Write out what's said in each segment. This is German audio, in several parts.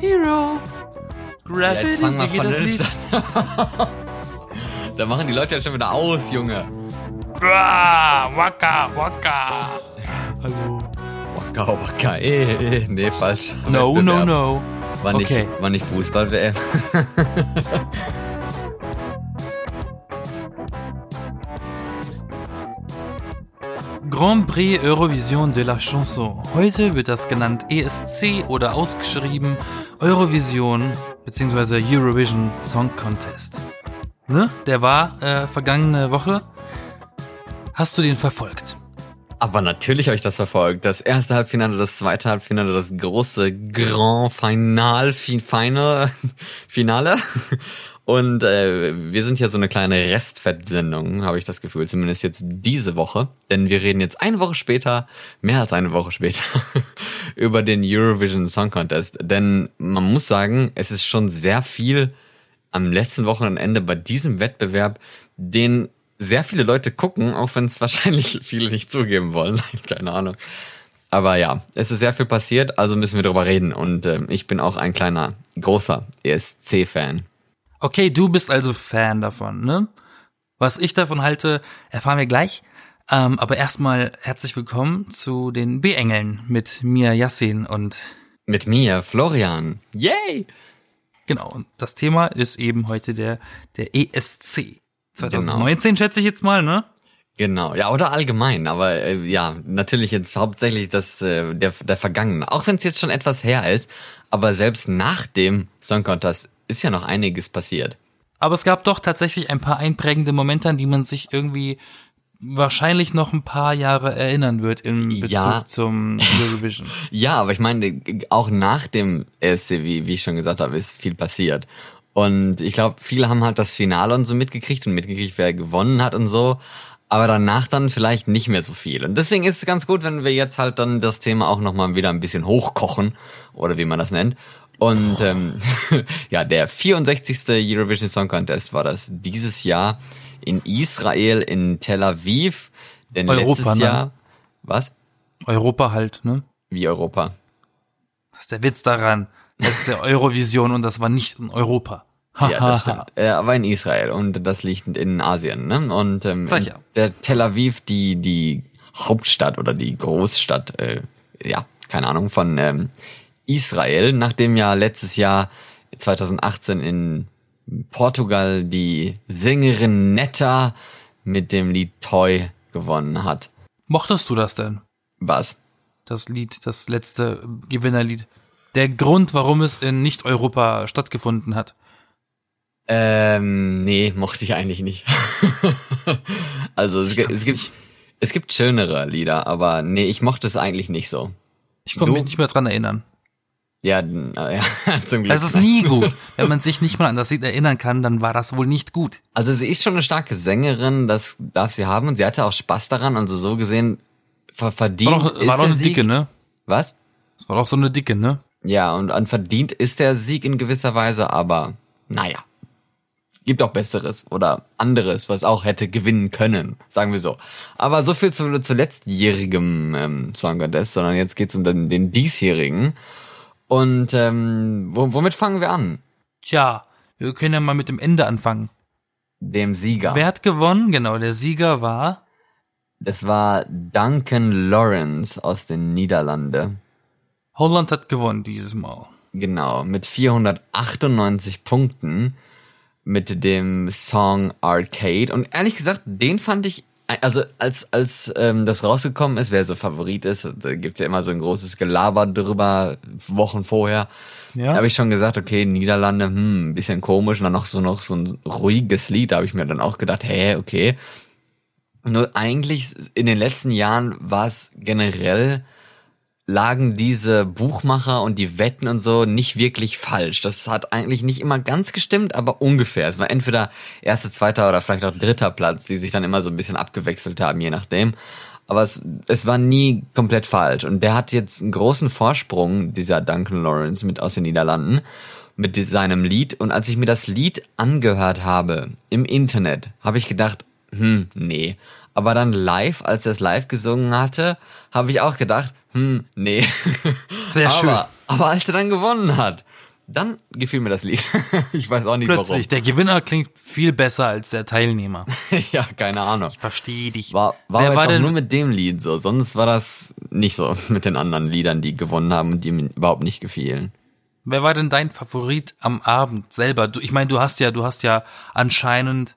Zero. Ja, jetzt Gravity, fang mal wie geht das Lied? an. Da machen die Leute ja schon wieder aus, Junge. Waka, waka. Hallo. Waka, waka, eh, eh. Nee, falsch. No, no, no. War nicht, Okay. war nicht Fußball-WM. Grand Prix Eurovision de la Chanson. Heute wird das genannt ESC oder ausgeschrieben Eurovision bzw. Eurovision Song Contest. Ne? Der war äh, vergangene Woche. Hast du den verfolgt? Aber natürlich habe ich das verfolgt. Das erste Halbfinale, das zweite Halbfinale, das große Grand Final, Fi- Final, Finale. Und äh, wir sind ja so eine kleine Restfettsendung, habe ich das Gefühl, zumindest jetzt diese Woche. Denn wir reden jetzt eine Woche später, mehr als eine Woche später, über den Eurovision Song Contest. Denn man muss sagen, es ist schon sehr viel am letzten Wochenende bei diesem Wettbewerb, den sehr viele Leute gucken, auch wenn es wahrscheinlich viele nicht zugeben wollen. Keine Ahnung. Aber ja, es ist sehr viel passiert, also müssen wir darüber reden. Und ähm, ich bin auch ein kleiner, großer ESC-Fan. Okay, du bist also Fan davon, ne? Was ich davon halte, erfahren wir gleich. Ähm, aber erstmal herzlich willkommen zu den B-Engeln mit Mia Yassin und Mit mir, Florian. Yay! genau, und das Thema ist eben heute der, der ESC. 2019 schätze ich jetzt mal, ne? Genau, ja, oder allgemein, aber äh, ja, natürlich jetzt hauptsächlich das äh, der, der Vergangene. Auch wenn es jetzt schon etwas her ist, aber selbst nach dem Song Contest ist ja noch einiges passiert. Aber es gab doch tatsächlich ein paar einprägende Momente, an die man sich irgendwie wahrscheinlich noch ein paar Jahre erinnern wird im Bezug Ja. zum Eurovision. Ja, aber ich meine, auch nach dem ESC, wie, wie ich schon gesagt habe, ist viel passiert. Und ich glaube, viele haben halt das Finale und so mitgekriegt und mitgekriegt, wer gewonnen hat und so. Aber danach dann vielleicht nicht mehr so viel. Und deswegen ist es ganz gut, wenn wir jetzt halt dann das Thema auch nochmal wieder ein bisschen hochkochen. Oder wie man das nennt. Und ähm, ja, der 64. Eurovision Song Contest war das dieses Jahr in Israel, in Tel Aviv. Denn Europa, letztes ne? Jahr. Was? Europa halt, ne? Wie Europa? Das ist der Witz daran. Das ist der Eurovision und das war nicht in Europa. Ja, das stimmt. Äh, aber in Israel und das liegt in Asien, ne? Und ähm, Sag ja. der Tel Aviv, die die Hauptstadt oder die Großstadt, äh, ja, keine Ahnung, von ähm, Israel, nachdem ja letztes Jahr 2018 in Portugal die Sängerin Netta mit dem Lied Toy gewonnen hat. Mochtest du das denn? Was? Das Lied, das letzte Gewinnerlied. Der Grund, warum es in Nicht-Europa stattgefunden hat. Ähm, nee, mochte ich eigentlich nicht. also es, gibt- es gibt es gibt schönere Lieder, aber nee, ich mochte es eigentlich nicht so. Ich konnte mich nicht mehr dran erinnern. Ja, äh, ja zum Glück. Das ist nie gut. Wenn man sich nicht mal an das Lied erinnern kann, dann war das wohl nicht gut. Also sie ist schon eine starke Sängerin, das darf sie haben und sie hatte auch Spaß daran, also so gesehen ver verdient War doch, ist war doch eine Sieg. Dicke, ne? Was? Das war doch so eine Dicke, ne? Ja, und an verdient ist der Sieg in gewisser Weise, aber naja. Gibt auch Besseres oder anderes, was auch hätte gewinnen können, sagen wir so. Aber so viel zu, zu letztjährigem ähm, Song Contest, sondern jetzt geht's um den, den diesjährigen. Und ähm, wo, womit fangen wir an? Tja, wir können ja mal mit dem Ende anfangen. Dem Sieger. Wer hat gewonnen? Genau, der Sieger war Das war Duncan Lawrence aus den Niederlande. Holland hat gewonnen dieses Mal. Genau, mit 498 Punkten mit dem Song Arcade. Und ehrlich gesagt, den fand ich, also als, als ähm, das rausgekommen ist, wer so Favorit ist, da gibt's ja immer so ein großes Gelaber drüber, Wochen vorher. Ja. Da habe ich schon gesagt, okay, Niederlande, hm, ein bisschen komisch. Und dann noch so noch so ein ruhiges Lied, da habe ich mir dann auch gedacht, hä, okay. Nur eigentlich in den letzten Jahren war es generell lagen diese Buchmacher und die Wetten und so nicht wirklich falsch. Das hat eigentlich nicht immer ganz gestimmt, aber ungefähr. Es war entweder erster, zweiter oder vielleicht auch dritter Platz, die sich dann immer so ein bisschen abgewechselt haben, je nachdem. Aber es, es war nie komplett falsch. Und der hat jetzt einen großen Vorsprung, dieser Duncan Lawrence mit aus den Niederlanden, mit seinem Lied. Und als ich mir das Lied angehört habe im Internet, habe ich gedacht, hm, nee. Aber dann live, als er es live gesungen hatte, habe ich auch gedacht, hm, nee. Sehr schön. Aber, aber als er dann gewonnen hat, dann gefiel mir das Lied. ich weiß auch nicht Plötzlich, der Gewinner klingt viel besser als der Teilnehmer. warum. ja, keine Ahnung. Verstehe dich. War, war Wer aber war denn- nur mit dem Lied so. Sonst war das nicht so mit den anderen Liedern, die gewonnen haben und die mir überhaupt nicht gefielen. Wer war denn dein Favorit am Abend selber? Du, ich meine, du hast ja, du hast ja anscheinend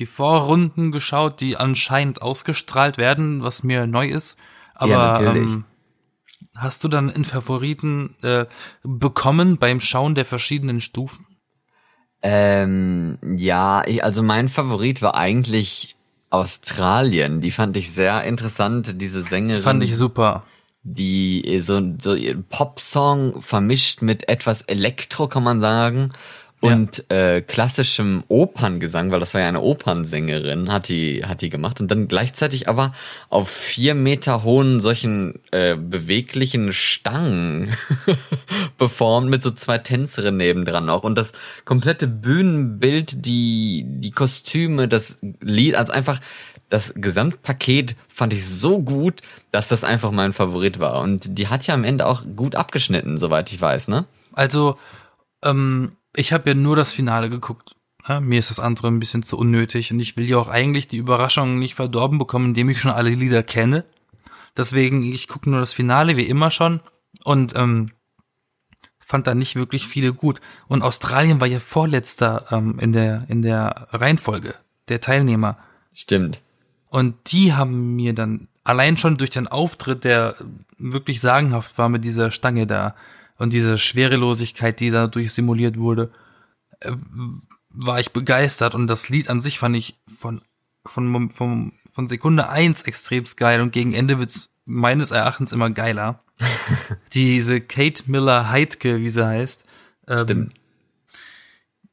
die Vorrunden geschaut, die anscheinend ausgestrahlt werden, was mir neu ist. Aber Ja, natürlich. Ähm, hast du dann einen Favoriten äh, bekommen beim Schauen der verschiedenen Stufen? Ähm, ja, ich, also mein Favorit war eigentlich Australien. Die fand ich sehr interessant, diese Sängerin. Fand ich super. die so, so Popsong vermischt mit etwas Elektro, kann man sagen. Und äh, klassischem Operngesang, weil das war ja eine Opernsängerin, hat die, hat die gemacht. Und dann gleichzeitig aber auf vier Meter hohen solchen äh, beweglichen Stangen performt mit so zwei Tänzerinnen nebendran auch. Und das komplette Bühnenbild, die, die Kostüme, das Lied, also einfach das Gesamtpaket fand ich so gut, dass das einfach mein Favorit war. Und die hat ja am Ende auch gut abgeschnitten, soweit ich weiß, ne? Also, ähm, ich habe ja nur das Finale geguckt. Ja, mir ist das andere ein bisschen zu unnötig und ich will ja auch eigentlich die Überraschung nicht verdorben bekommen, indem ich schon alle Lieder kenne. Deswegen, ich gucke nur das Finale, wie immer schon. Und ähm, fand da nicht wirklich viele gut. Und Australien war ja vorletzter ähm, in der in der Reihenfolge der Teilnehmer. Stimmt. Und die haben mir dann allein schon durch den Auftritt, der wirklich sagenhaft war mit dieser Stange da und diese Schwerelosigkeit, die dadurch simuliert wurde, äh, war ich begeistert. Und das Lied an sich fand ich von, von, von, von Sekunde eins extremst geil und gegen Ende wird's meines Erachtens immer geiler. Diese Kate Miller Heidke, wie sie heißt, ähm, Stimmt.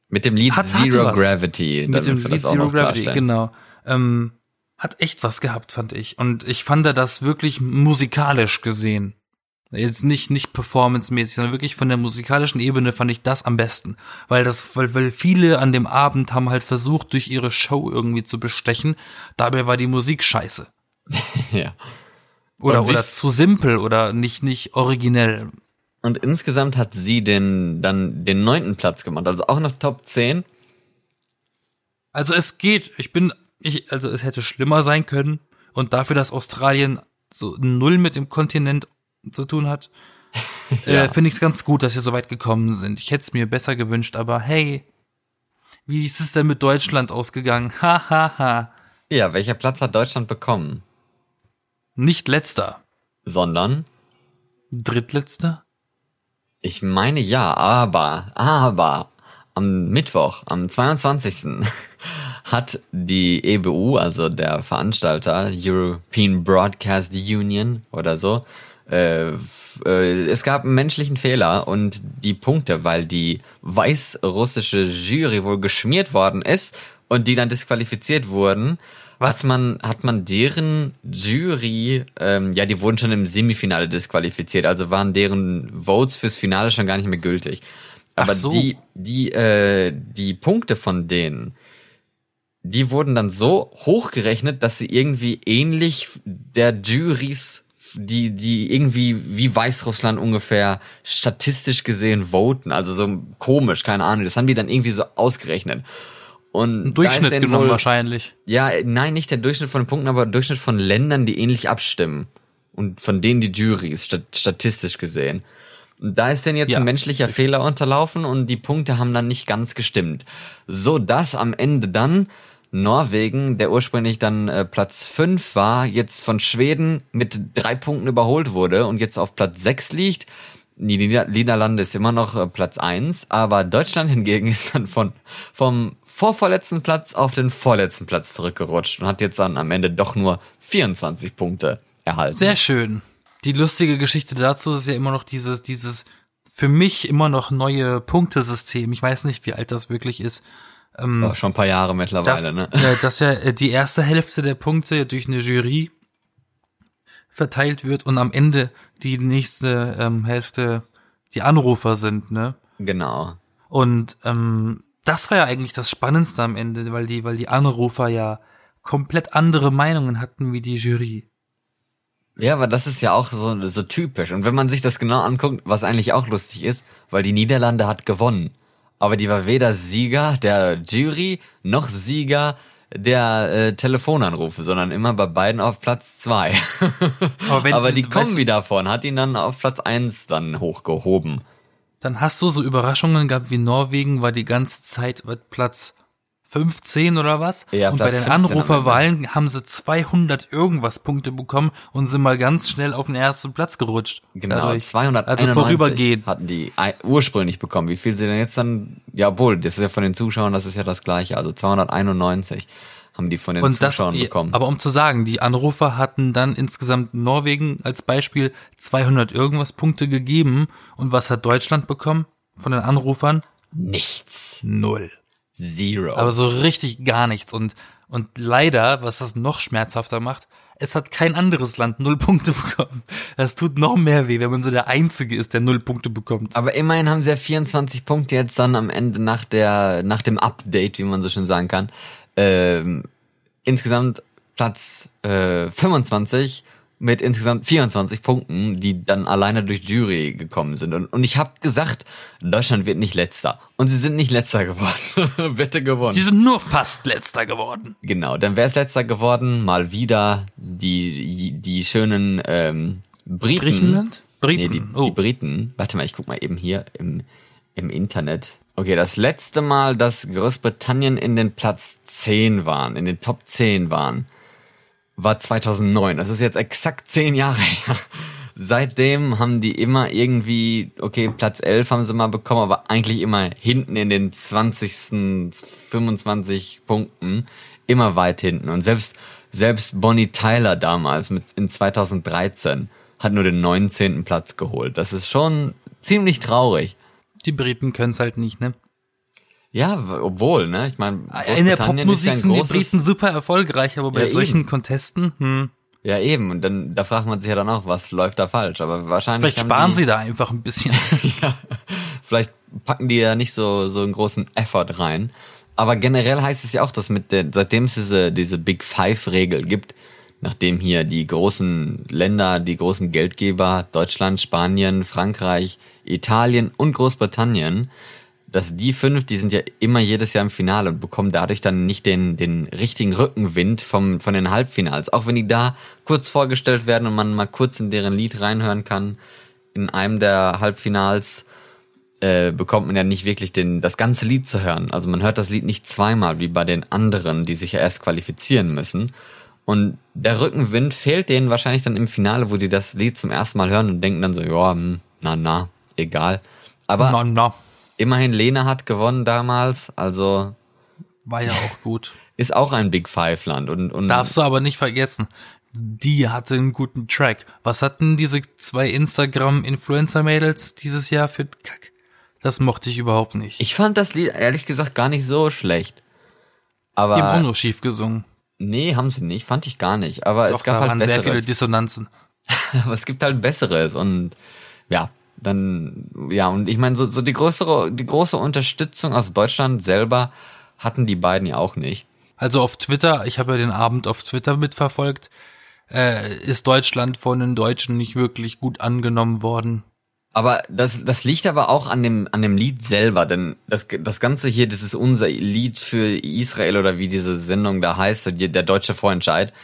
Mit dem Lied Hat- hat Zero was. Gravity. mit dem Lied Zero Gravity, klarstellen. genau. Ähm, hat echt was gehabt, fand ich. Und ich fand das wirklich musikalisch gesehen. Jetzt nicht, nicht performancemäßig, sondern wirklich von der musikalischen Ebene fand ich das am besten. Weil das, weil, weil viele an dem Abend haben halt versucht, durch ihre Show irgendwie zu bestechen. Dabei war die Musik scheiße. Ja. Oder, oder zu simpel oder nicht, nicht originell. Und insgesamt hat sie den, dann den neunten Platz gemacht, also auch noch Top 10. Also es geht. Ich bin, ich, also es hätte schlimmer sein können. Und dafür, dass Australien so null mit dem Kontinent zu tun hat, Ja. äh, finde ich es ganz gut, dass sie so weit gekommen sind. Ich hätte es mir besser gewünscht, aber hey, wie ist es denn mit Deutschland ausgegangen? Ha, ha, ha. Ja, welcher Platz hat Deutschland bekommen? Nicht letzter. Sondern, Drittletzter? ich meine ja, aber, aber, am Mittwoch, am 22. hat die EBU, also der Veranstalter, European Broadcast Union oder so, äh, äh, es gab einen menschlichen Fehler und die Punkte, weil die weißrussische Jury wohl geschmiert worden ist und die dann disqualifiziert wurden, was man hat man deren Jury, ähm, ja, die wurden schon im Semifinale disqualifiziert, also waren deren Votes fürs Finale schon gar nicht mehr gültig. Aber so. die die äh, die Punkte von denen die wurden dann so hochgerechnet, dass sie irgendwie ähnlich der Juries, die, die irgendwie wie Weißrussland ungefähr statistisch gesehen voten, also so komisch, keine Ahnung, das haben die dann irgendwie so ausgerechnet. Und Ein ist Durchschnitt genommen wohl- wahrscheinlich. Ja, nein, nicht der Durchschnitt von den Punkten, aber der Durchschnitt von Ländern, die ähnlich abstimmen. Und von denen die Juries, stat statistisch gesehen. Und da ist denn jetzt Ja. ein menschlicher Fehler unterlaufen und die Punkte haben dann nicht ganz gestimmt. So dass am Ende dann Norwegen, der ursprünglich dann äh, Platz 5 war, jetzt von Schweden mit drei Punkten überholt wurde und jetzt auf Platz 6 liegt. Die Nieder Niederlande ist immer noch äh, Platz 1, aber Deutschland hingegen ist dann von, vom vorvorletzten Platz auf den vorletzten Platz zurückgerutscht und hat jetzt dann am Ende doch nur 24 Punkte erhalten. Sehr schön. Die lustige Geschichte dazu ist ja immer noch dieses, dieses für mich immer noch neue Punktesystem. Ich weiß nicht, wie alt das wirklich ist. Oh, schon ein paar Jahre mittlerweile, dass, ne? äh, dass ja äh, die erste Hälfte der Punkte durch eine Jury verteilt wird und am Ende die nächste ähm, Hälfte die Anrufer sind, ne? Genau. Und ähm, das war ja eigentlich das Spannendste am Ende, weil die, weil die Anrufer ja komplett andere Meinungen hatten wie die Jury. Ja, aber das ist ja auch so, so typisch. Und wenn man sich das genau anguckt, was eigentlich auch lustig ist, weil die Niederlande hat gewonnen. Aber die war weder Sieger der Jury noch Sieger der äh, Telefonanrufe, sondern immer bei beiden auf Platz zwei. Aber wenn- Aber die weißt Kombi davon hat ihn dann auf Platz eins dann hochgehoben. Dann hast du so Überraschungen gehabt wie Norwegen war die ganze Zeit Platz 15 oder was? Ja, und bei Platz den 15 am Anruferwahlen haben sie 200 irgendwas Punkte bekommen und sind mal ganz schnell auf den ersten Platz gerutscht. Genau, Dadurch. 291 Also vorübergehend. hatten die ursprünglich bekommen. Wie viel sie denn jetzt dann, ja wohl, das ist ja von den Zuschauern, das ist ja das gleiche. Also 291 haben die von den Und das, Zuschauern bekommen. aber um zu sagen, die Anrufer hatten dann insgesamt Norwegen als Beispiel 200 irgendwas Punkte gegeben. Und was hat Deutschland bekommen von den Anrufern? Nichts. Null. Zero. Aber so richtig gar nichts. Und, und leider, was das noch schmerzhafter macht, es hat kein anderes Land null Punkte bekommen. Das tut noch mehr weh, wenn man so der Einzige ist, der null Punkte bekommt. Aber immerhin haben sie ja 24 Punkte jetzt dann am Ende nach der, nach dem Update, wie man so schön sagen kann. Ähm, insgesamt Platz äh, 25 mit insgesamt 24 Punkten, die dann alleine durch Jury gekommen sind. Und, und ich habe gesagt, Deutschland wird nicht letzter. Und sie sind nicht letzter geworden. Wette gewonnen. Sie sind nur fast letzter geworden. Genau, dann wäre es letzter geworden. Mal wieder die, die schönen ähm, Briten. Griechenland? Briten. Nee, die, oh. die Briten. Warte mal, ich guck mal eben hier im, im Internet. Okay, das letzte Mal, dass Großbritannien in den Platz 10 waren, in den Top 10 waren, war 2009. Das ist jetzt exakt 10 Jahre her. Seitdem haben die immer irgendwie, okay, Platz 11 haben sie mal bekommen, aber eigentlich immer hinten in den 20. 25 Punkten, immer weit hinten. Und selbst, selbst Bonnie Tyler damals mit in 2013 hat nur den 19. Platz geholt. Das ist schon ziemlich traurig. Die Briten können es halt nicht, ne? Ja, obwohl, ne? Ich meine, In der ja Popmusik ein sind die Briten super erfolgreich, aber bei Ja, solchen eben. Contesten, hm, Ja, eben. Und dann, da fragt man sich ja dann auch, was läuft da falsch? Aber wahrscheinlich. vielleicht sparen die, sie da einfach ein bisschen. ja, vielleicht packen die ja nicht so, so einen großen Effort rein. Aber generell heißt es ja auch, dass mit der, seitdem es diese, diese Big Five-Regel gibt, nachdem hier die großen Länder, die großen Geldgeber, Deutschland, Spanien, Frankreich, Italien und Großbritannien, dass die fünf, die sind ja immer jedes Jahr im Finale und bekommen dadurch dann nicht den, den richtigen Rückenwind vom, von den Halbfinals. Auch wenn die da kurz vorgestellt werden und man mal kurz in deren Lied reinhören kann, in einem der Halbfinals, äh, bekommt man ja nicht wirklich den, das ganze Lied zu hören. Also man hört das Lied nicht zweimal, wie bei den anderen, die sich ja erst qualifizieren müssen. Und der Rückenwind fehlt denen wahrscheinlich dann im Finale, wo die das Lied zum ersten Mal hören und denken dann so, ja, hm, na, na, egal. Aber na, na, immerhin Lena hat gewonnen damals, also war ja auch gut. ist auch ein Big Five Land und, und Darfst du aber nicht vergessen, die hatte einen guten Track. Was hatten diese zwei Instagram-Influencer-Mädels dieses Jahr für Kack? Das mochte ich überhaupt nicht. ich fand das Lied ehrlich gesagt gar nicht so schlecht. die haben auch Aber nur schief gesungen. nee, haben sie nicht, fand ich gar nicht. Aber Doch, es gab da halt waren sehr viele besseres. Dissonanzen. aber es gibt halt Besseres und ja, dann, ja, und ich meine, so, so die größere, die große Unterstützung aus Deutschland selber hatten die beiden ja auch nicht. Also auf Twitter, ich habe ja den Abend auf Twitter mitverfolgt, äh, ist Deutschland von den Deutschen nicht wirklich gut angenommen worden. Aber das, das liegt aber auch an dem, an dem Lied selber, denn das, das Ganze hier, das ist unser Lied für Israel oder wie diese Sendung da heißt, der der deutsche Vorentscheid.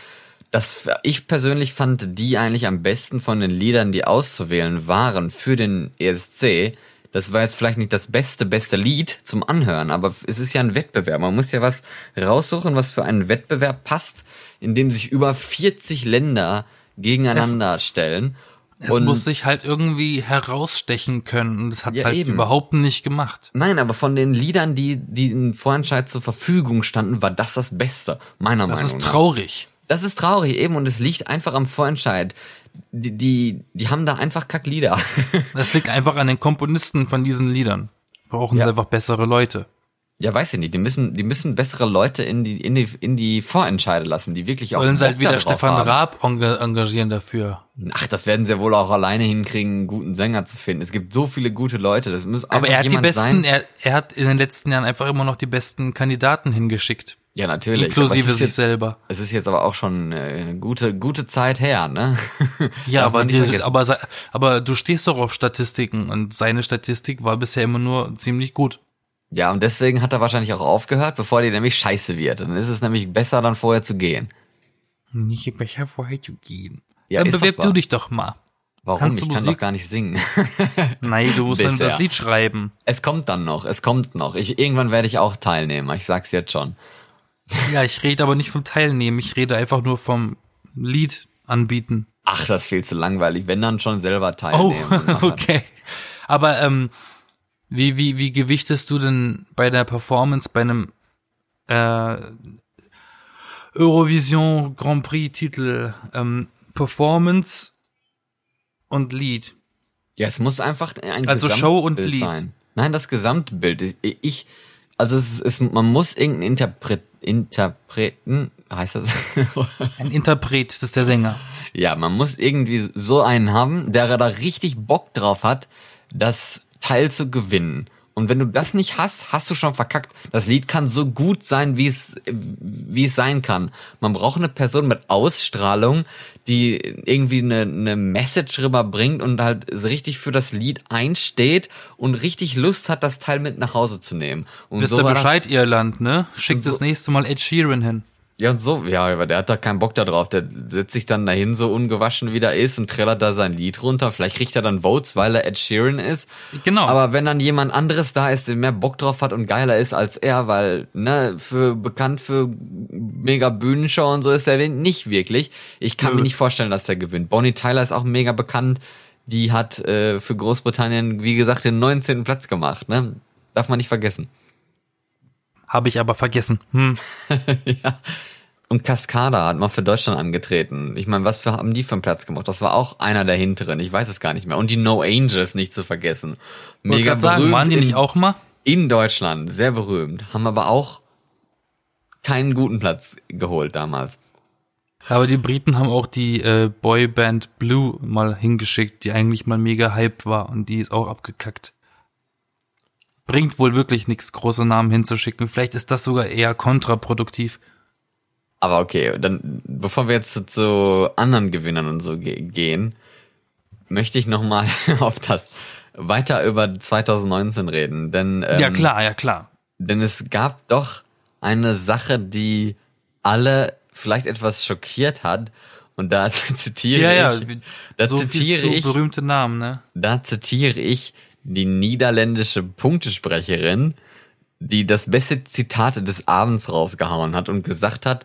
Das, ich persönlich fand die eigentlich am besten von den Liedern, die auszuwählen waren für den ESC. Das war jetzt vielleicht nicht das beste, beste Lied zum Anhören, aber es ist ja ein Wettbewerb. Man muss ja was raussuchen, was für einen Wettbewerb passt, in dem sich über 40 Länder gegeneinander stellen. Es Und- muss sich halt irgendwie herausstechen können und das hat Ja, halt eben. überhaupt nicht gemacht. Nein, aber von den Liedern, die, die im Vorentscheid zur Verfügung standen, war das das Beste, meiner Das Meinung ist nach. traurig. Das ist traurig eben und es liegt einfach am Vorentscheid. Die, die, die haben da einfach Kacklieder. Das liegt einfach an den Komponisten von diesen Liedern. Brauchen Ja. sie einfach bessere Leute. ja, weiß ich nicht. Die müssen, die müssen bessere Leute in die, in die, in die Vorentscheide lassen, die wirklich auch Sollen sie halt wieder Stefan haben. Raab enga- engagieren dafür. Ach, das werden sie wohl auch alleine hinkriegen, einen guten Sänger zu finden. Es gibt so viele gute Leute. Das muss Aber er hat die besten, sein. er, er hat in den letzten Jahren einfach immer noch die besten Kandidaten hingeschickt. Ja, natürlich. Inklusive sich jetzt, selber. Es ist jetzt aber auch schon äh, eine gute, gute Zeit her, ne? Ja, aber, vergessen. aber, aber du stehst doch auf Statistiken und seine Statistik war bisher immer nur ziemlich gut. Ja, und deswegen hat er wahrscheinlich auch aufgehört, bevor die nämlich scheiße wird. Dann ist es nämlich besser, dann vorher zu gehen. Nicht besser vorher zu gehen. Ja, Dann bewerb du dich doch mal. Warum? Kannst ich kann Musik- doch gar nicht singen. Nein, du musst dann das Lied schreiben. es kommt dann noch, es kommt noch. Ich, irgendwann werde ich auch Teilnehmer, ich sag's jetzt schon. Ja, ich rede aber nicht vom Teilnehmen, ich rede einfach nur vom Lied anbieten. Ach, das viel zu langweilig. Wenn dann schon selber Oh, teilnehmen. machen. okay. Aber ähm, wie, wie, wie gewichtest du denn bei der Performance bei einem äh, Eurovision Grand Prix Titel ähm, Performance und Lied? Ja, es muss einfach ein Also Show und Lied. sein. Nein, das Gesamtbild. Ich, ich also es ist, man muss irgendeinen Interpret, Interpreten, heißt das? Ein Interpret, das ist der Sänger. ja, man muss irgendwie so einen haben, der da richtig Bock drauf hat, das Teil zu gewinnen. Und wenn du das nicht hast, hast du schon verkackt. Das Lied kann so gut sein, wie es, wie es sein kann. Man braucht eine Person mit Ausstrahlung, die irgendwie eine, eine Message rüberbringt und halt so richtig für das Lied einsteht und richtig Lust hat, das Teil mit nach Hause zu nehmen. Und Wisst so ihr war das- Bescheid, Irland, ne? Schickt so- das nächste Mal Ed Sheeran hin. Ja, und so, ja, aber der hat da keinen Bock da drauf. Der setzt sich dann dahin, so ungewaschen wie der ist und trällert da sein Lied runter. Vielleicht kriegt er dann Votes, weil er Ed Sheeran ist. Genau. Aber wenn dann jemand anderes da ist, der mehr Bock drauf hat und geiler ist als er, weil, ne, für, bekannt für mega Bühnenshow und so ist er nicht wirklich. Ich kann Nö. mir nicht vorstellen, dass der gewinnt. Bonnie Tyler ist auch mega bekannt. Die hat äh, für Großbritannien, wie gesagt, den 19. Platz gemacht, ne? Darf man nicht vergessen. Habe ich aber vergessen. Hm. Und Cascada hat mal für Deutschland angetreten. Ich meine, was für, haben die für einen Platz gemacht? Das war auch einer der hinteren. Ich weiß es gar nicht mehr. Und die No Angels nicht zu vergessen. Mega sagen, berühmt waren die in, nicht auch mal? in Deutschland. Sehr berühmt. Haben aber auch keinen guten Platz geholt damals. Aber die Briten haben auch die äh, Boyband Blue mal hingeschickt, die eigentlich mal mega hype war und die ist auch abgekackt. Bringt wohl wirklich nichts, große Namen hinzuschicken. Vielleicht ist das sogar eher kontraproduktiv. Aber okay, dann, bevor wir jetzt zu, anderen Gewinnern und so ge gehen, möchte ich nochmal auf das weiter über 2019 reden. Denn, ähm, ja klar, ja klar. Denn es gab doch eine Sache, die alle vielleicht etwas schockiert hat. Und da zitiere Ja, ja, ich, da so zitiere ich, berühmte Namen, ne? da zitiere ich die niederländische Punktesprecherin, die das beste Zitat des Abends rausgehauen hat und gesagt hat,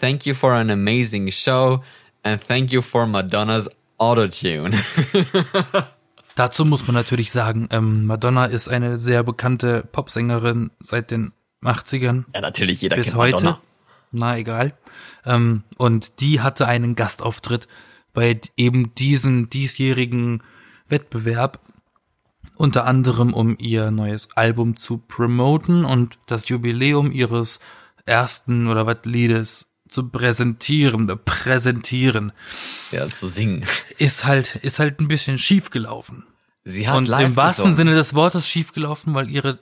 Thank you for an amazing show and thank you for Madonna's Autotune. Dazu muss man natürlich sagen, ähm, Madonna ist eine sehr bekannte Popsängerin seit den 80ern ja, natürlich, jeder bis kennt heute. Madonna. Na, egal. Ähm, und die hatte einen Gastauftritt bei eben diesem diesjährigen Wettbewerb. Unter anderem, um ihr neues Album zu promoten und das Jubiläum ihres ersten oder was Liedes zu präsentieren, präsentieren, Ja, zu singen. ist halt, ist halt ein bisschen schief gelaufen. Sie hat Und live im wahrsten gesungen. Sinne des Wortes schief gelaufen, weil ihre,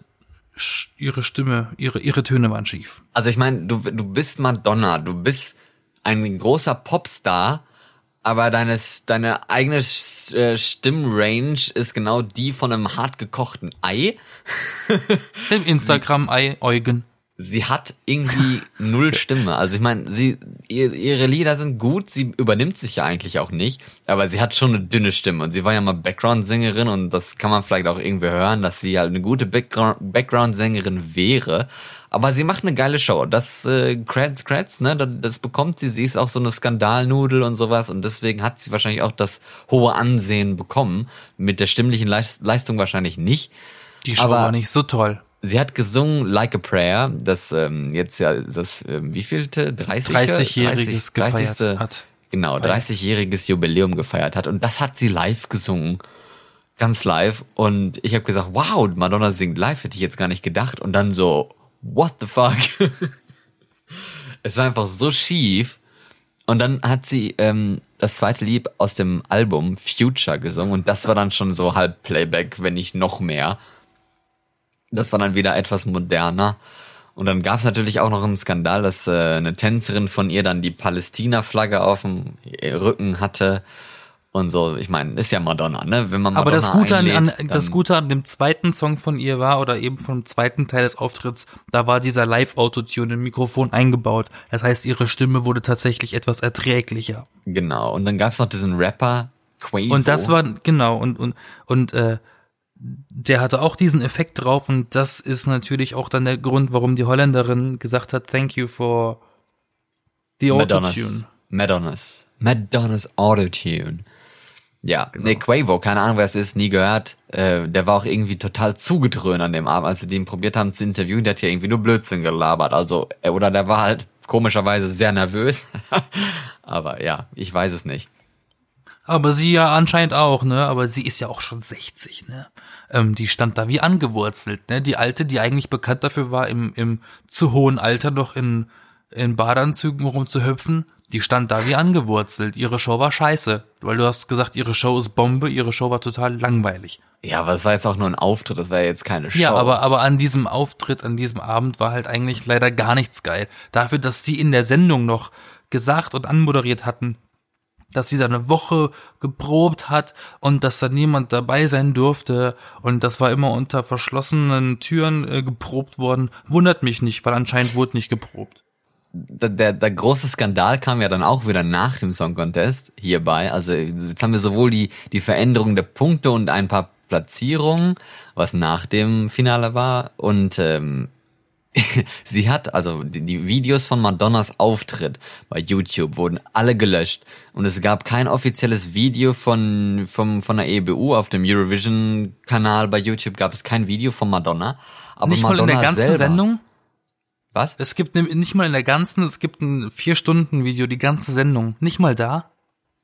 ihre Stimme, ihre, ihre Töne waren schief. Also ich meine, du, du bist Madonna, du bist ein großer Popstar, aber deine, deine eigene äh, Stimmrange ist genau die von einem hart gekochten Ei. Im Instagram-Ei Eugen. Sie hat irgendwie null Stimme. Also ich meine, sie ihr, ihre Lieder sind gut, sie übernimmt sich ja eigentlich auch nicht, aber sie hat schon eine dünne Stimme und sie war ja mal Background-Sängerin und das kann man vielleicht auch irgendwie hören, dass sie halt eine gute Background- Background-Sängerin wäre. Aber sie macht eine geile Show. Das äh, Creds, Creds, ne, das, das bekommt sie. Sie ist auch so eine Skandalnudel und sowas und deswegen hat sie wahrscheinlich auch das hohe Ansehen bekommen. Mit der stimmlichen Leis- Leistung wahrscheinlich nicht. Die Show Aber- war nicht so toll. Sie hat gesungen Like a Prayer, das ähm, jetzt ja das ähm, wievielte 30 30-jähriges 30. gefeiert hat. Genau, 30-jähriges Jubiläum gefeiert hat und das hat sie live gesungen. Ganz live und ich habe gesagt, wow, Madonna singt live, hätte ich jetzt gar nicht gedacht und dann so what the fuck? es war einfach so schief und dann hat sie ähm, das zweite Lied aus dem Album Future gesungen und das war dann schon so halb Playback, wenn nicht noch mehr. Das war dann wieder etwas moderner. Und dann gab es natürlich auch noch einen Skandal, dass äh, eine Tänzerin von ihr dann die Palästina-Flagge auf dem Rücken hatte und so. Ich meine, ist ja Madonna, ne? Wenn man Madonna Aber das Gute einlädt, an, an das Gute an dem zweiten Song von ihr war oder eben vom zweiten Teil des Auftritts, da war dieser Live-Autotune im Mikrofon eingebaut. Das heißt, ihre Stimme wurde tatsächlich etwas erträglicher. Genau. Und dann gab's noch diesen Rapper Quavo. Und das war genau und und und äh, der hatte auch diesen Effekt drauf und das ist natürlich auch dann der Grund, warum die Holländerin gesagt hat, thank you for the Autotune. Madonna's. Madonna's Autotune. Ja, genau. nee, Quavo, keine Ahnung, wer es ist, nie gehört. Äh, der war auch irgendwie total zugedröhnt an dem Abend, als sie den probiert haben zu interviewen. Der hat hier irgendwie nur Blödsinn gelabert. Also, äh, oder der war halt komischerweise sehr nervös. Aber ja, ich weiß es nicht. Aber sie ja anscheinend auch, ne? Aber sie ist ja auch schon 60, ne? Ähm, die stand da wie angewurzelt, ne? Die alte, die eigentlich bekannt dafür war, im, im zu hohen Alter noch in, in Badeanzügen rumzuhüpfen, die stand da wie angewurzelt. Ihre Show war scheiße. Weil du hast gesagt, ihre Show ist Bombe, ihre Show war total langweilig. Ja, aber es war jetzt auch nur ein Auftritt, das war ja jetzt keine Show. Ja, aber, aber an diesem Auftritt, an diesem Abend war halt eigentlich leider gar nichts geil. Dafür, dass sie in der Sendung noch gesagt und anmoderiert hatten, dass sie da eine Woche geprobt hat und dass da niemand dabei sein durfte und das war immer unter verschlossenen Türen äh, geprobt worden, wundert mich nicht, weil anscheinend wurde nicht geprobt der, der große Skandal kam ja dann auch wieder nach dem Song Contest hierbei. Also jetzt haben wir sowohl die, die Veränderung der Punkte und ein paar Platzierungen, was nach dem Finale war. Und ähm, sie hat, also die, die Videos von Madonnas Auftritt bei YouTube wurden alle gelöscht. Und es gab kein offizielles Video von, vom, von der EBU auf dem Eurovision-Kanal bei YouTube gab es kein Video von Madonna. Aber Nicht Madonna mal in der ganzen selber, Sendung? Was? Es gibt nicht mal in der ganzen, es gibt ein vier Stunden Video, die ganze Sendung. Nicht mal da?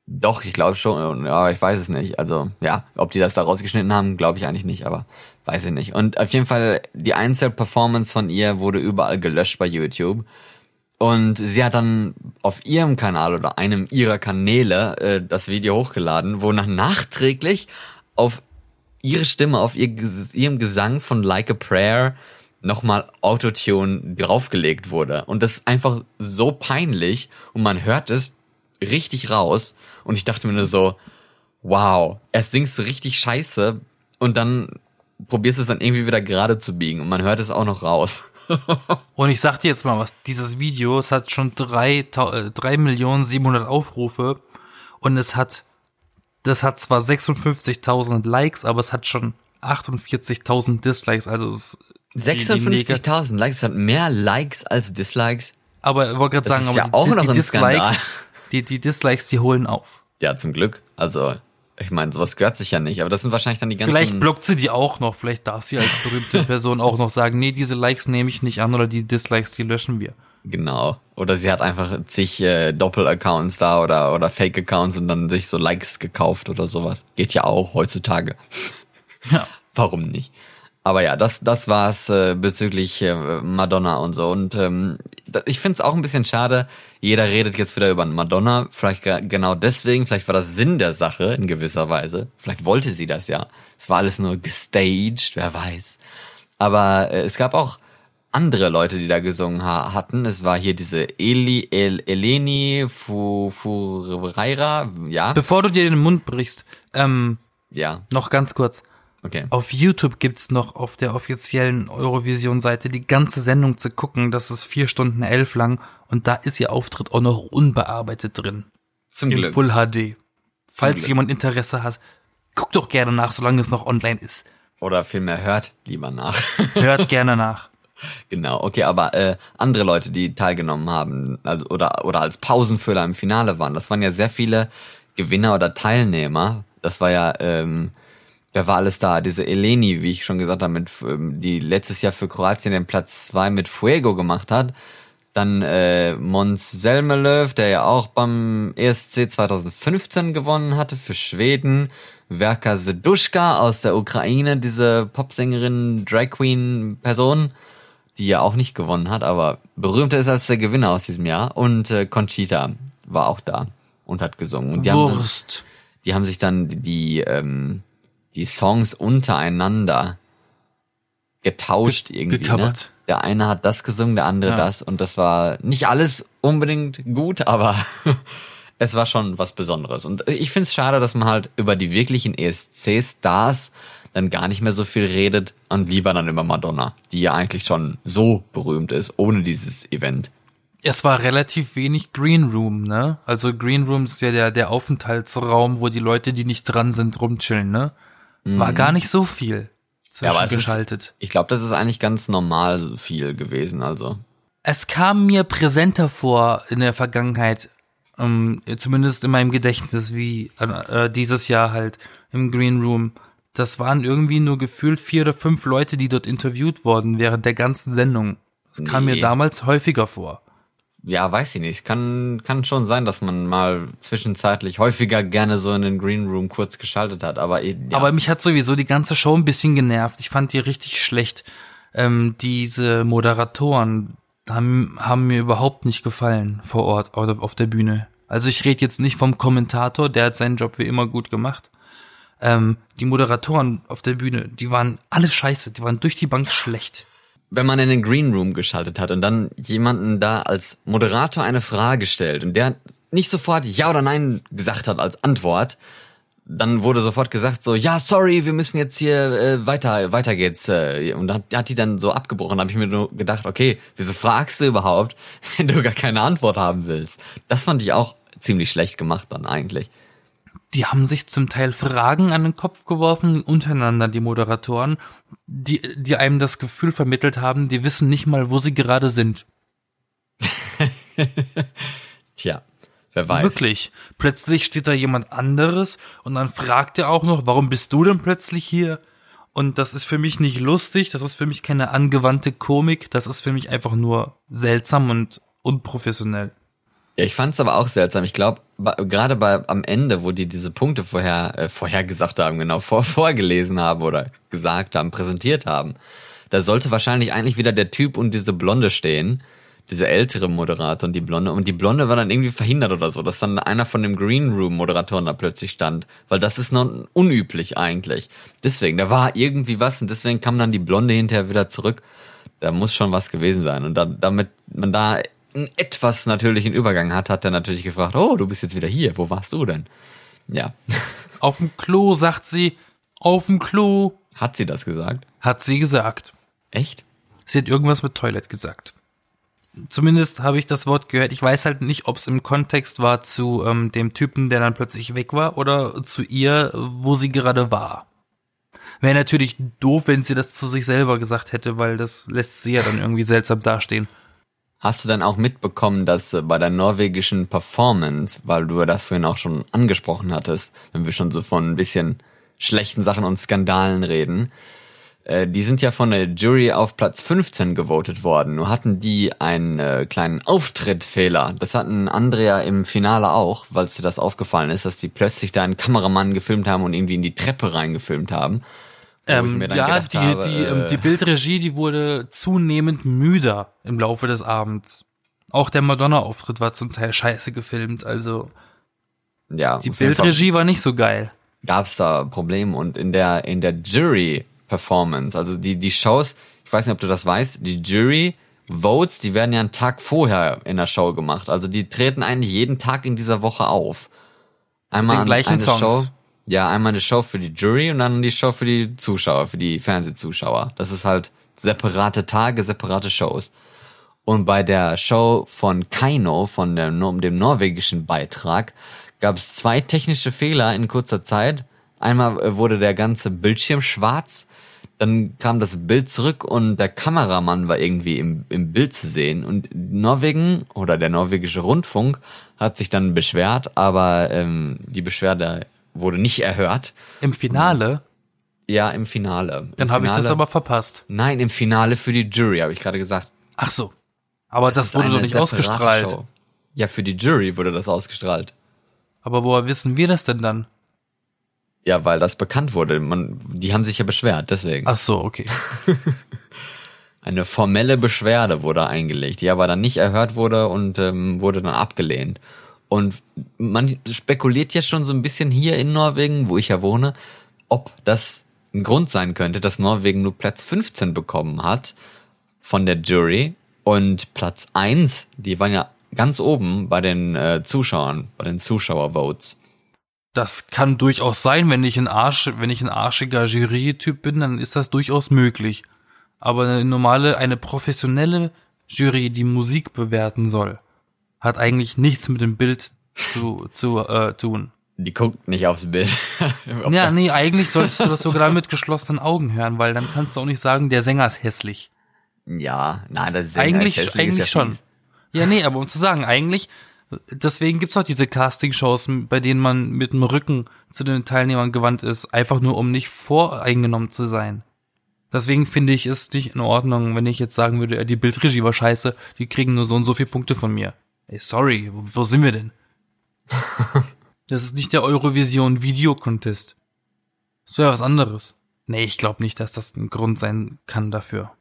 Doch, ich glaube schon. Ja, ich weiß es nicht. Also ja, ob die das da rausgeschnitten haben, glaube ich eigentlich nicht. Aber weiß ich nicht. Und auf jeden Fall die Einzelperformance von ihr wurde überall gelöscht bei YouTube. Und sie hat dann auf ihrem Kanal oder einem ihrer Kanäle äh, das Video hochgeladen, wo nach nachträglich auf ihre Stimme, auf ihr, ihrem Gesang von Like a Prayer nochmal Autotune draufgelegt wurde. Und das ist einfach so peinlich und man hört es richtig raus. Und ich dachte mir nur so, wow, erst singst du richtig scheiße und dann probierst es dann irgendwie wieder gerade zu biegen und man hört es auch noch raus. und ich sag dir jetzt mal was, dieses Video, es hat schon drei, äh, drei Millionen siebenhundert Aufrufe und es hat, das hat zwar 56.000 Likes, aber es hat schon 48.000 Dislikes, also es 56.000 Likes hat mehr Likes als Dislikes. Aber ich wollte gerade sagen, aber ja auch die, noch die Dislikes, die, die Dislikes, die holen auf. Ja, zum Glück. Also, ich meine, sowas gehört sich ja nicht, aber das sind wahrscheinlich dann die ganzen. Vielleicht blockt sie die auch noch, vielleicht darf sie als berühmte Person auch noch sagen, nee, diese Likes nehme ich nicht an oder die Dislikes, die löschen wir. Genau. Oder sie hat einfach zig äh, Doppel-Accounts da oder, oder Fake-Accounts und dann sich so Likes gekauft oder sowas. Geht ja auch heutzutage. Ja. Warum nicht? Aber ja, das, das war's äh, bezüglich äh, Madonna und so. Und ähm, ich finde es auch ein bisschen schade. Jeder redet jetzt wieder über Madonna. Vielleicht genau deswegen, vielleicht war das Sinn der Sache in gewisser Weise. Vielleicht wollte sie das ja. Es war alles nur gestaged, wer weiß. Aber äh, es gab auch andere Leute, die da gesungen ha hatten. Es war hier diese Eli, El, Eleni Fu, Fureira, ja. Bevor du dir den Mund brichst, ähm, ja. noch ganz kurz. Okay. Auf YouTube gibt's noch auf der offiziellen Eurovision-Seite die ganze Sendung zu gucken. Das ist vier Stunden elf lang und da ist ihr Auftritt auch noch unbearbeitet drin. Zum in Glück. Full HD. Falls Glück. jemand Interesse hat, guckt doch gerne nach, solange es noch online ist. Oder vielmehr hört lieber nach. hört gerne nach. Genau, okay, aber äh, andere Leute, die teilgenommen haben, also, oder, oder als Pausenfüller im Finale waren, das waren ja sehr viele Gewinner oder Teilnehmer. Das war ja ähm, Wer war alles da? Diese Eleni, wie ich schon gesagt habe, mit, ähm, die letztes Jahr für Kroatien den Platz zwei mit Fuego gemacht hat. Dann äh, Mons Selmelöw, der ja auch beim ESC 2015 gewonnen hatte für Schweden. Verka Seduschka aus der Ukraine, diese Popsängerin, Drag Queen Person, die ja auch nicht gewonnen hat, aber berühmter ist als der Gewinner aus diesem Jahr. Und äh, Conchita war auch da und hat gesungen. Und die Wurst. Haben, die haben sich dann die, ähm, die Songs untereinander getauscht Ge irgendwie. Ne? Der eine hat das gesungen, der andere Ja. das und das war nicht alles unbedingt gut, aber es war schon was Besonderes. Und ich finde es schade, dass man halt über die wirklichen ESC-Stars dann gar nicht mehr so viel redet und lieber dann über Madonna, die ja eigentlich schon so berühmt ist, ohne dieses Event. Es war relativ wenig Green Room, ne? Also Green Room ist ja der, der Aufenthaltsraum, wo die Leute, die nicht dran sind, rumchillen, ne? War gar nicht so viel Mhm. Ja, ist- zwischengeschaltet. Ich glaube, das ist eigentlich ganz normal viel gewesen, also. Es kam mir präsenter vor in der Vergangenheit, ähm, zumindest in meinem Gedächtnis, wie äh, dieses Jahr halt im Green Room. Das waren irgendwie nur gefühlt vier oder fünf Leute, die dort interviewt wurden während der ganzen Sendung. Das kam Nee. mir damals häufiger vor. Ja, weiß ich nicht. Kann, kann schon sein, dass man mal zwischenzeitlich häufiger gerne so in den Green Room kurz geschaltet hat, aber eh- ja. Aber mich hat sowieso die ganze Show ein bisschen genervt. Ich fand die richtig schlecht. Ähm, diese Moderatoren haben, haben mir überhaupt nicht gefallen vor Ort oder auf der Bühne. Also ich rede jetzt nicht vom Kommentator, der hat seinen Job wie immer gut gemacht. Ähm, die Moderatoren auf der Bühne, die waren alle scheiße, die waren durch die Bank schlecht. Wenn man in den Green Room geschaltet hat und dann jemanden da als Moderator eine Frage stellt und der nicht sofort Ja oder Nein gesagt hat als Antwort, dann wurde sofort gesagt so, ja, sorry, wir müssen jetzt hier äh, weiter, weiter geht's. Äh, und hat, hat die dann so abgebrochen. Da habe ich mir nur gedacht, okay, wieso fragst du überhaupt, wenn du gar keine Antwort haben willst? Das fand ich auch ziemlich schlecht gemacht dann eigentlich. Die haben sich zum Teil Fragen an den Kopf geworfen, untereinander, die Moderatoren, die, die einem das Gefühl vermittelt haben, die wissen nicht mal, wo sie gerade sind. Tja, wer weiß. Wirklich. Plötzlich steht da jemand anderes und dann fragt er auch noch, warum bist du denn plötzlich hier? Und das ist für mich nicht lustig, das ist für mich keine angewandte Komik, das ist für mich einfach nur seltsam und unprofessionell. Ja, ich fand's aber auch seltsam. Ich glaube, gerade bei am Ende, wo die diese Punkte vorher äh, vorhergesagt haben, genau vor, vorgelesen haben oder gesagt haben, präsentiert haben, da sollte wahrscheinlich eigentlich wieder der Typ und diese Blonde stehen, diese ältere Moderator und die Blonde und die Blonde war dann irgendwie verhindert oder so, dass dann einer von dem Green Room Moderatoren da plötzlich stand, weil das ist noch unüblich eigentlich. Deswegen, da war irgendwie was und deswegen kam dann die Blonde hinterher wieder zurück. Da muss schon was gewesen sein und da, damit man da einen etwas natürlichen Übergang hat, hat er natürlich gefragt, oh, du bist jetzt wieder hier, wo warst du denn? Ja, Auf dem Klo, sagt sie, auf dem Klo, hat sie das gesagt? hat sie gesagt. Echt? Sie hat irgendwas mit Toilet gesagt. Zumindest habe ich das Wort gehört. Ich weiß halt nicht, ob es im Kontext war zu ähm, dem Typen, der dann plötzlich weg war, oder zu ihr, wo sie gerade war. Wäre natürlich doof, wenn sie das zu sich selber gesagt hätte, weil das lässt sie ja dann irgendwie seltsam dastehen. Hast du dann auch mitbekommen, dass äh, bei der norwegischen Performance, weil du das vorhin auch schon angesprochen hattest, wenn wir schon so von ein bisschen schlechten Sachen und Skandalen reden, äh, die sind ja von der Jury auf Platz 15 gewotet worden. Nur hatten die einen äh, kleinen Auftrittfehler. Das hatten Andrea im Finale auch, weil es dir das aufgefallen ist, dass die plötzlich da einen Kameramann gefilmt haben und irgendwie in die Treppe reingefilmt haben. Ähm, ja, die, habe, die, ähm, äh, die Bildregie, die wurde zunehmend müder im Laufe des Abends. Auch der Madonna-Auftritt war zum Teil scheiße gefilmt, also ja, die Bildregie war nicht so geil. gab es da Probleme und in der in der Jury Performance, also die die Shows, ich weiß nicht, ob du das weißt, die Jury Votes, die werden ja einen Tag vorher in der Show gemacht. Also die treten eigentlich jeden Tag in dieser Woche auf. Einmal Den an- gleichen eine Songs. Show, ja, einmal eine Show für die Jury und dann die Show für die Zuschauer, für die Fernsehzuschauer. Das ist halt separate Tage, separate Shows. Und bei der Show von Kaino, von Nor- dem norwegischen Beitrag, gab es zwei technische Fehler in kurzer Zeit. Einmal äh, wurde der ganze Bildschirm schwarz, dann kam das Bild zurück und der Kameramann war irgendwie im, im Bild zu sehen. Und Norwegen oder der norwegische Rundfunk hat sich dann beschwert, aber ähm, die Beschwerde wurde nicht erhört. Im Finale, Ja, im Finale. dann habe ich das aber verpasst. Nein, im Finale für die Jury, habe ich gerade gesagt. Ach so. Aber das, ist wurde doch nicht ausgestrahlt. Show. Ja, für die Jury wurde das ausgestrahlt. Aber woher wissen wir das denn dann? Ja, weil das bekannt wurde. Man, die haben sich ja beschwert, deswegen. Ach so, okay. Eine formelle Beschwerde wurde eingelegt, die aber dann nicht erhört wurde und ähm, wurde dann abgelehnt. Und man spekuliert ja schon so ein bisschen hier in Norwegen, wo ich ja wohne, ob das ein Grund sein könnte, dass Norwegen nur Platz 15 bekommen hat von der Jury und Platz 1, die waren ja ganz oben bei den äh, Zuschauern, bei den Zuschauervotes. Das kann durchaus sein, wenn ich ein Arsch, wenn ich ein arschiger Jury-Typ bin, dann ist das durchaus möglich. Aber eine normale, eine professionelle Jury, die Musik bewerten soll, hat eigentlich nichts mit dem Bild zu, zu äh, tun. Die guckt nicht aufs Bild. ja, nee, eigentlich solltest du das sogar mit geschlossenen Augen hören, weil dann kannst du auch nicht sagen, der Sänger ist hässlich. Ja, nein, das ist eigentlich, hässlich, eigentlich ist ja schon. fies. Ja, nee, aber um zu sagen, eigentlich, deswegen gibt's auch diese Castingshows, bei denen man mit dem Rücken zu den Teilnehmern gewandt ist, einfach nur um nicht voreingenommen zu sein. Deswegen finde ich es nicht in Ordnung, wenn ich jetzt sagen würde, die Bildregie war scheiße, die kriegen nur so und so viele Punkte von mir. Ey, sorry, wo, wo sind wir denn? das ist nicht der Eurovision Video Contest. Das wäre was anderes. Nee, ich glaube nicht, dass das ein Grund sein kann dafür.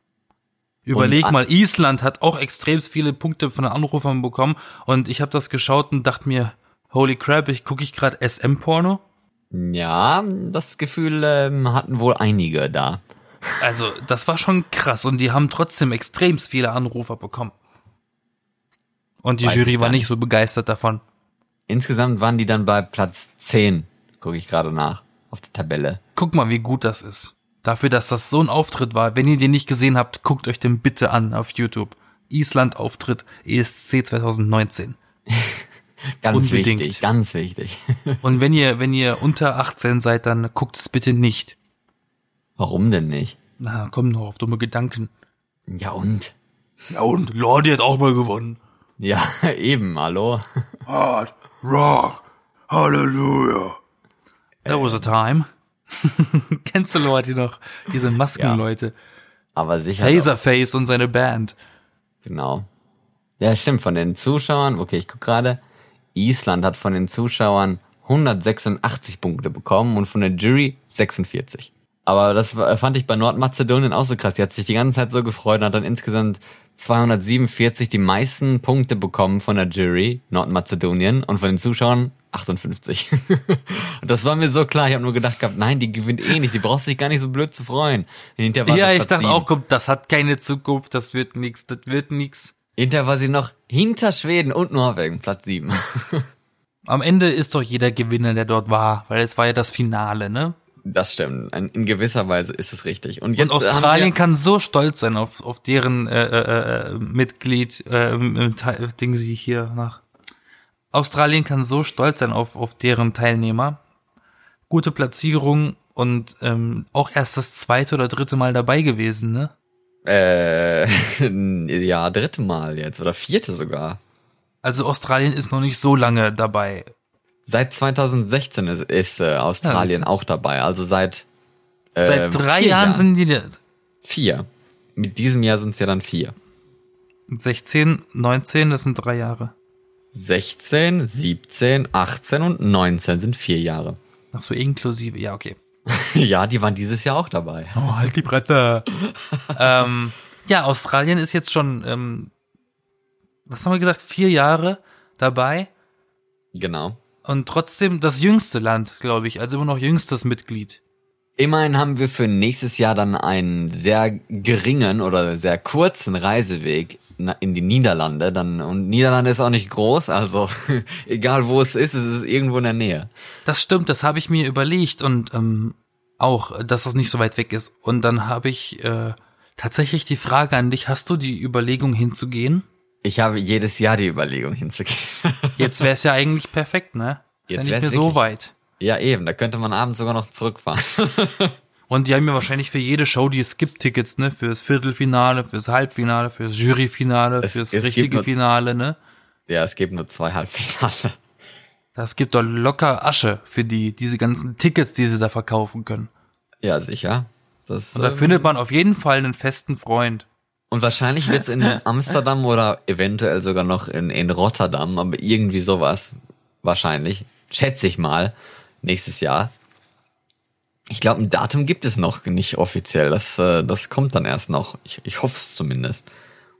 Überleg mal, Island hat auch extrem viele Punkte von den Anrufern bekommen und ich habe das geschaut und dachte mir, holy crap, ich gucke ich gerade SM-Porno? Ja, das Gefühl ähm, hatten wohl einige da. Also, das war schon krass und die haben trotzdem extrem viele Anrufer bekommen. Und die Weiß Jury war nicht so begeistert davon. Insgesamt waren die dann bei Platz 10, gucke ich gerade nach, auf der Tabelle. Guck mal, wie gut das ist. Dafür, dass das so ein Auftritt war. Wenn ihr den nicht gesehen habt, guckt euch den bitte an auf YouTube. Island Auftritt ESC 2019. Ganz Unbedingt. wichtig, ganz wichtig. Und wenn ihr, wenn ihr unter 18 seid, dann guckt es bitte nicht. Warum denn nicht? Na, komm noch auf dumme Gedanken. Ja und? Ja und, Lordi hat auch mal gewonnen. Ja, eben, hallo. Hard Rock, Hallelujah. There was a time. Kennst du Leute noch? Diese Maskenleute. Aber sicher. Taserface und seine Band. Genau. Ja, stimmt, von den Zuschauern, okay, ich guck gerade, Island hat von den Zuschauern 186 Punkte bekommen und von der Jury 46. Aber das war- fand ich bei Nordmazedonien auch so krass. Die hat sich die ganze Zeit so gefreut und hat dann insgesamt 247 die meisten Punkte bekommen von der Jury, Nordmazedonien, und von den Zuschauern 58. und das war mir so klar. Ich habe nur gedacht gehabt, nein, die gewinnt eh nicht. Die braucht sich gar nicht so blöd zu freuen. Ja, ich dachte auch, komm, das hat keine Zukunft, das wird nix, das wird nix. Hinterher war sie noch hinter Schweden und Norwegen, Platz 7. Am Ende ist doch jeder Gewinner, der dort war, weil es war ja das Finale, ne? Das stimmt. In gewisser Weise ist es richtig. Und Und jetzt Australien haben kann so stolz sein auf, auf deren äh, äh, äh, Mitglied, äh, Ding sie hier nach. Australien kann so stolz sein auf, auf deren Teilnehmer. Gute Platzierung und ähm, auch erst das zweite oder dritte Mal dabei gewesen, ne? äh, ja, dritte Mal jetzt oder vierte sogar. Also Australien ist noch nicht so lange dabei. Seit 2016 ist, ist äh, Australien Ja, auch dabei. Also seit äh, Seit drei vier Jahren sind die da- vier. Mit diesem Jahr sind es ja dann vier. 16, 19, das sind drei Jahre. 16, 17, 18 und 19 sind vier Jahre. Ach so, inklusive, ja, okay. ja, die waren dieses Jahr auch dabei. Oh, halt die Bretter. ähm, ja, Australien ist jetzt schon, ähm, was haben wir gesagt, vier Jahre dabei Genau. Und trotzdem das jüngste Land, glaube ich, also immer noch jüngstes Mitglied. Immerhin haben wir für nächstes Jahr dann einen sehr geringen oder sehr kurzen Reiseweg in die Niederlande. Dann, und Niederlande ist auch nicht groß, also egal wo es ist, es ist irgendwo in der Nähe. Das stimmt, das habe ich mir überlegt und ähm, auch, dass das nicht so weit weg ist. Und dann habe ich äh, tatsächlich die Frage an dich, hast du die Überlegung hinzugehen? Ich habe jedes Jahr die Überlegung hinzugehen. Jetzt wäre es ja eigentlich perfekt, ne? Ist ja Jetzt nicht mehr so weit. ja, eben, da könnte man abends sogar noch zurückfahren. Und die haben ja wahrscheinlich für jede Show die Skip-Tickets, ne? Fürs Viertelfinale, fürs Halbfinale, fürs Juryfinale, Es- fürs es gibt richtige nur- Finale, ne? ja, es gibt nur zwei Halbfinale. Das gibt doch locker Asche für die, diese ganzen Tickets, die sie da verkaufen können. Ja, sicher. Das, Und da ähm, findet man auf jeden Fall einen festen Freund. Und wahrscheinlich wird's in Amsterdam oder eventuell sogar noch in, in Rotterdam, aber irgendwie sowas. Wahrscheinlich. Schätze ich mal. Nächstes Jahr. Ich glaube, ein Datum gibt es noch nicht offiziell. Das, äh, das kommt dann erst noch. Ich, ich hoffe es zumindest.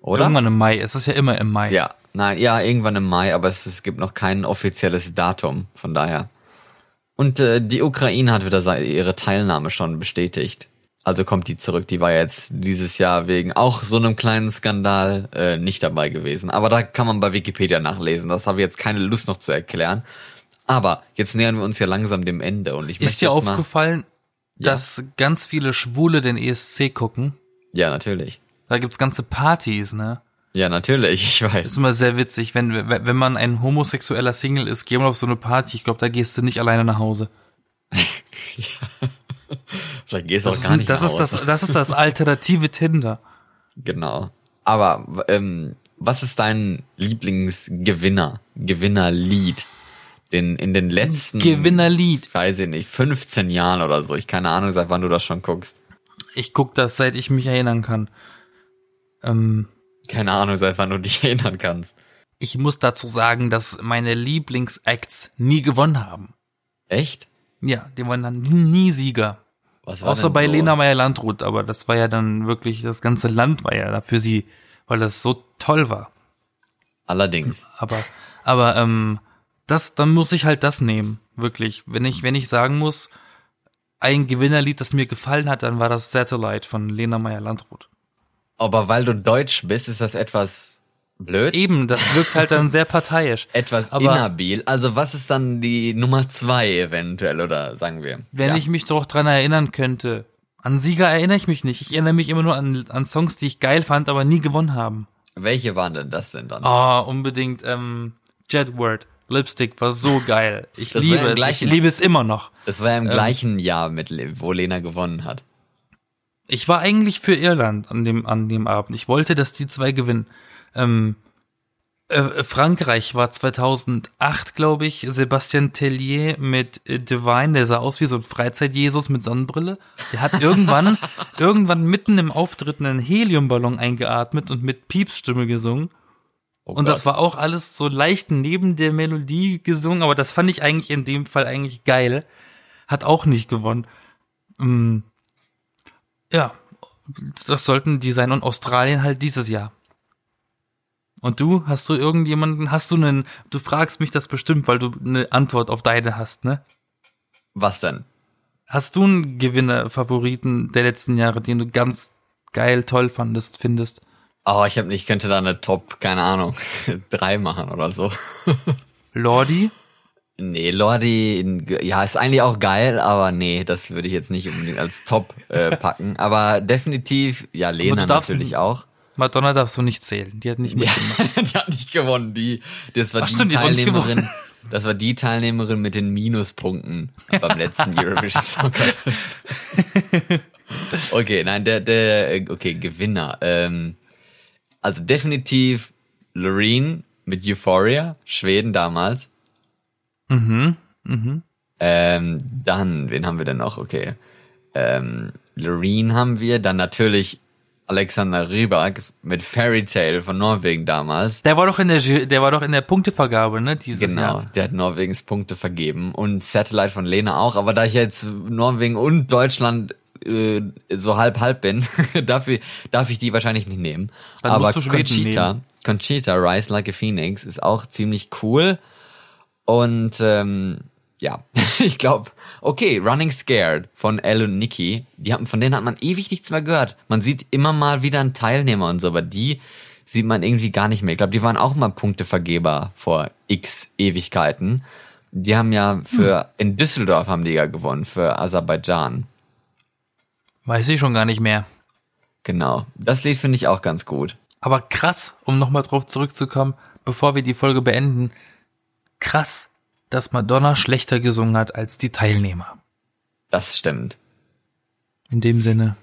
Oder? Irgendwann im Mai. Es ist ja immer im Mai. Ja, nein, ja, irgendwann im Mai, aber es, es gibt noch kein offizielles Datum. Von daher. Und äh, die Ukraine hat wieder ihre Teilnahme schon bestätigt. Also kommt die zurück. Die war jetzt dieses Jahr wegen auch so einem kleinen Skandal äh, nicht dabei gewesen. Aber da kann man bei Wikipedia nachlesen. Das habe ich jetzt keine Lust noch zu erklären. Aber jetzt nähern wir uns ja langsam dem Ende und ich Ist dir aufgefallen, ja. dass ganz viele Schwule den ESC gucken? Ja, natürlich. Da gibt's ganze Partys, ne? Ja, natürlich, ich weiß. Das ist immer sehr witzig, wenn, wenn man ein homosexueller Single ist, geh mal auf so eine Party. Ich glaube, da gehst du nicht alleine nach Hause. ja. Vielleicht gehst du auch gar nicht das ist. Das, das ist das alternative Tinder. Genau. Aber ähm, was ist dein Lieblingsgewinner, Gewinnerlied? Den, in den letzten Gewinnerlied. Weiß ich nicht, 15 Jahren oder so. Ich keine Ahnung, seit wann du das schon guckst. Ich guck das, seit ich mich erinnern kann. Ähm, keine Ahnung, seit wann du dich erinnern kannst. Ich muss dazu sagen, dass meine Lieblingsacts nie gewonnen haben. Echt? Ja, die waren dann nie Sieger. Was war Außer bei so? Lena Meyer-Landrut, aber das war ja dann wirklich, das ganze Land war ja da für sie, weil das so toll war. Allerdings. Aber, aber, ähm, das, dann muss ich halt das nehmen, wirklich. Wenn ich, wenn ich sagen muss, ein Gewinnerlied, das mir gefallen hat, dann war das Satellite von Lena Meyer-Landrut. Aber weil du Deutsch bist, ist das etwas blöd? Eben, das wirkt halt dann sehr parteiisch. etwas Aber- inhabil. Also was ist dann die Nummer zwei eventuell, oder sagen wir? Wenn ja. ich mich doch dran erinnern könnte. An Sieger erinnere ich mich nicht. Ich erinnere mich immer nur an, an Songs, die ich geil fand, aber nie gewonnen haben. Welche waren denn das denn dann? Oh, unbedingt, ähm, Jedward. Lipstick war so geil. Ich Das liebe es. Ich gleichen- liebe es immer noch. Das war ja im ähm, gleichen Jahr, mit, wo Lena gewonnen hat. Ich war eigentlich für Irland an dem, an dem Abend. Ich wollte, dass die zwei gewinnen. Ähm, äh, Frankreich war 2008, glaube ich, Sebastian Tellier mit äh, Divine, der sah aus wie so ein Freizeit-Jesus mit Sonnenbrille. Der hat irgendwann, irgendwann mitten im Auftritt einen Heliumballon eingeatmet und mit Piepsstimme gesungen. Oh Und das war auch alles so leicht neben der Melodie gesungen, aber das fand ich eigentlich in dem Fall eigentlich geil. Hat auch nicht gewonnen. Mm, ja, das sollten die sein und Australien halt dieses Jahr. Und du, hast du irgendjemanden, hast du einen, du fragst mich das bestimmt, weil du eine Antwort auf deine hast, ne? Was denn? Hast du einen Gewinner, Favoriten der letzten Jahre, den du ganz geil, toll fandest, findest? Oh, ich hab nicht, ich könnte da eine Top, keine Ahnung, drei machen oder so. Lordi? Nee, Lordi, ja, ist eigentlich auch geil, aber nee, das würde ich jetzt nicht unbedingt als Top äh, packen. Aber definitiv, ja, Lena natürlich auch. Madonna darfst du nicht zählen, die hat nicht Ja, mitgemacht. die hat nicht gewonnen. Die, das war Ach die stimmt, die Teilnehmerin. Das war die Teilnehmerin mit den Minuspunkten beim letzten Eurovision Song Contest. Okay, nein, der, der, okay, Gewinner. Ähm, also definitiv Loreen mit Euphoria, Schweden damals. Mhm, mhm. Ähm, dann, wen haben wir denn noch? Okay. Ähm, Loreen haben wir, dann natürlich Alexander Rybak mit Fairy Tale von Norwegen damals. Der war doch in der, der war doch in der Punktevergabe, ne, dieses Genau, Jahr. der hat Norwegens Punkte vergeben und Satellite von Lena auch, aber da ich jetzt Norwegen und Deutschland äh, so halb halb bin, darf, ich, darf ich die wahrscheinlich nicht nehmen. Dann aber musst du Schweden Conchita, nehmen. Conchita, Rise Like a Phoenix ist auch ziemlich cool und ähm, ja, ich glaube, okay, Running Scared von Elle und Nikki, die haben, von denen hat man ewig nichts mehr gehört. Man sieht immer mal wieder einen Teilnehmer und so, aber die sieht man irgendwie gar nicht mehr. Ich glaube, die waren auch mal Punktevergeber vor x Ewigkeiten. Die haben ja für, in Düsseldorf haben die ja gewonnen, für Aserbaidschan. Weiß ich schon gar nicht mehr. Genau. Das Lied finde ich auch ganz gut. Aber krass, um nochmal drauf zurückzukommen, bevor wir die Folge beenden, krass, dass Madonna schlechter gesungen hat als die Teilnehmer. Das stimmt. In dem Sinne,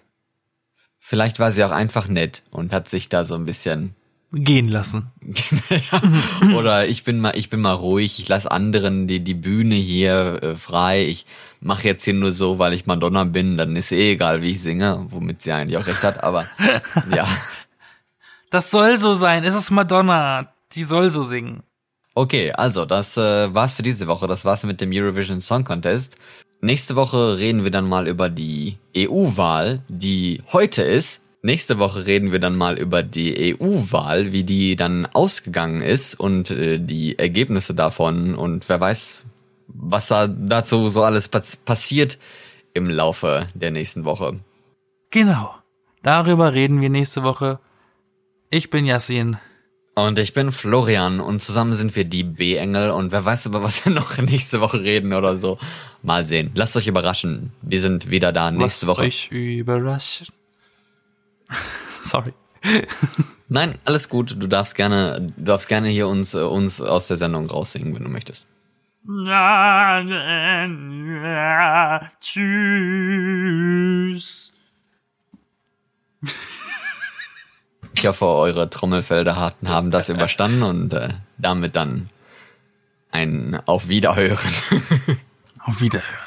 Vielleicht war sie auch einfach nett und hat sich da so ein bisschen gehen lassen. Oder ich bin mal, ich bin mal ruhig, ich lasse anderen die, die Bühne hier äh, frei. Ich mache jetzt hier nur so, weil ich Madonna bin, dann ist eh egal, wie ich singe, womit sie eigentlich auch recht hat, aber ja. Das soll so sein, es ist Madonna, die soll so singen. Okay, also das äh, war's für diese Woche. Das war's mit dem Eurovision Song Contest. Nächste Woche reden wir dann mal über die EU-Wahl, die heute ist. Nächste Woche reden wir dann mal über die EU-Wahl, wie die dann ausgegangen ist und äh, die Ergebnisse davon und wer weiß, was da dazu so alles passiert im Laufe der nächsten Woche. Genau. Darüber reden wir nächste Woche. Ich bin Yassin. Und ich bin Florian und zusammen sind wir die B-Engel und wer weiß, über was wir noch nächste Woche reden oder so. Mal sehen. Lasst euch überraschen. Wir sind wieder da nächste Lasst Woche. euch überraschen. Sorry. Nein, alles gut. Du darfst gerne, du darfst gerne hier uns, äh, uns aus der Sendung raussingen, wenn du möchtest. Tschüss. Ich hoffe, eure Trommelfelder hatten, haben das überstanden und äh, damit dann ein Auf Wiederhören. Auf Wiederhören.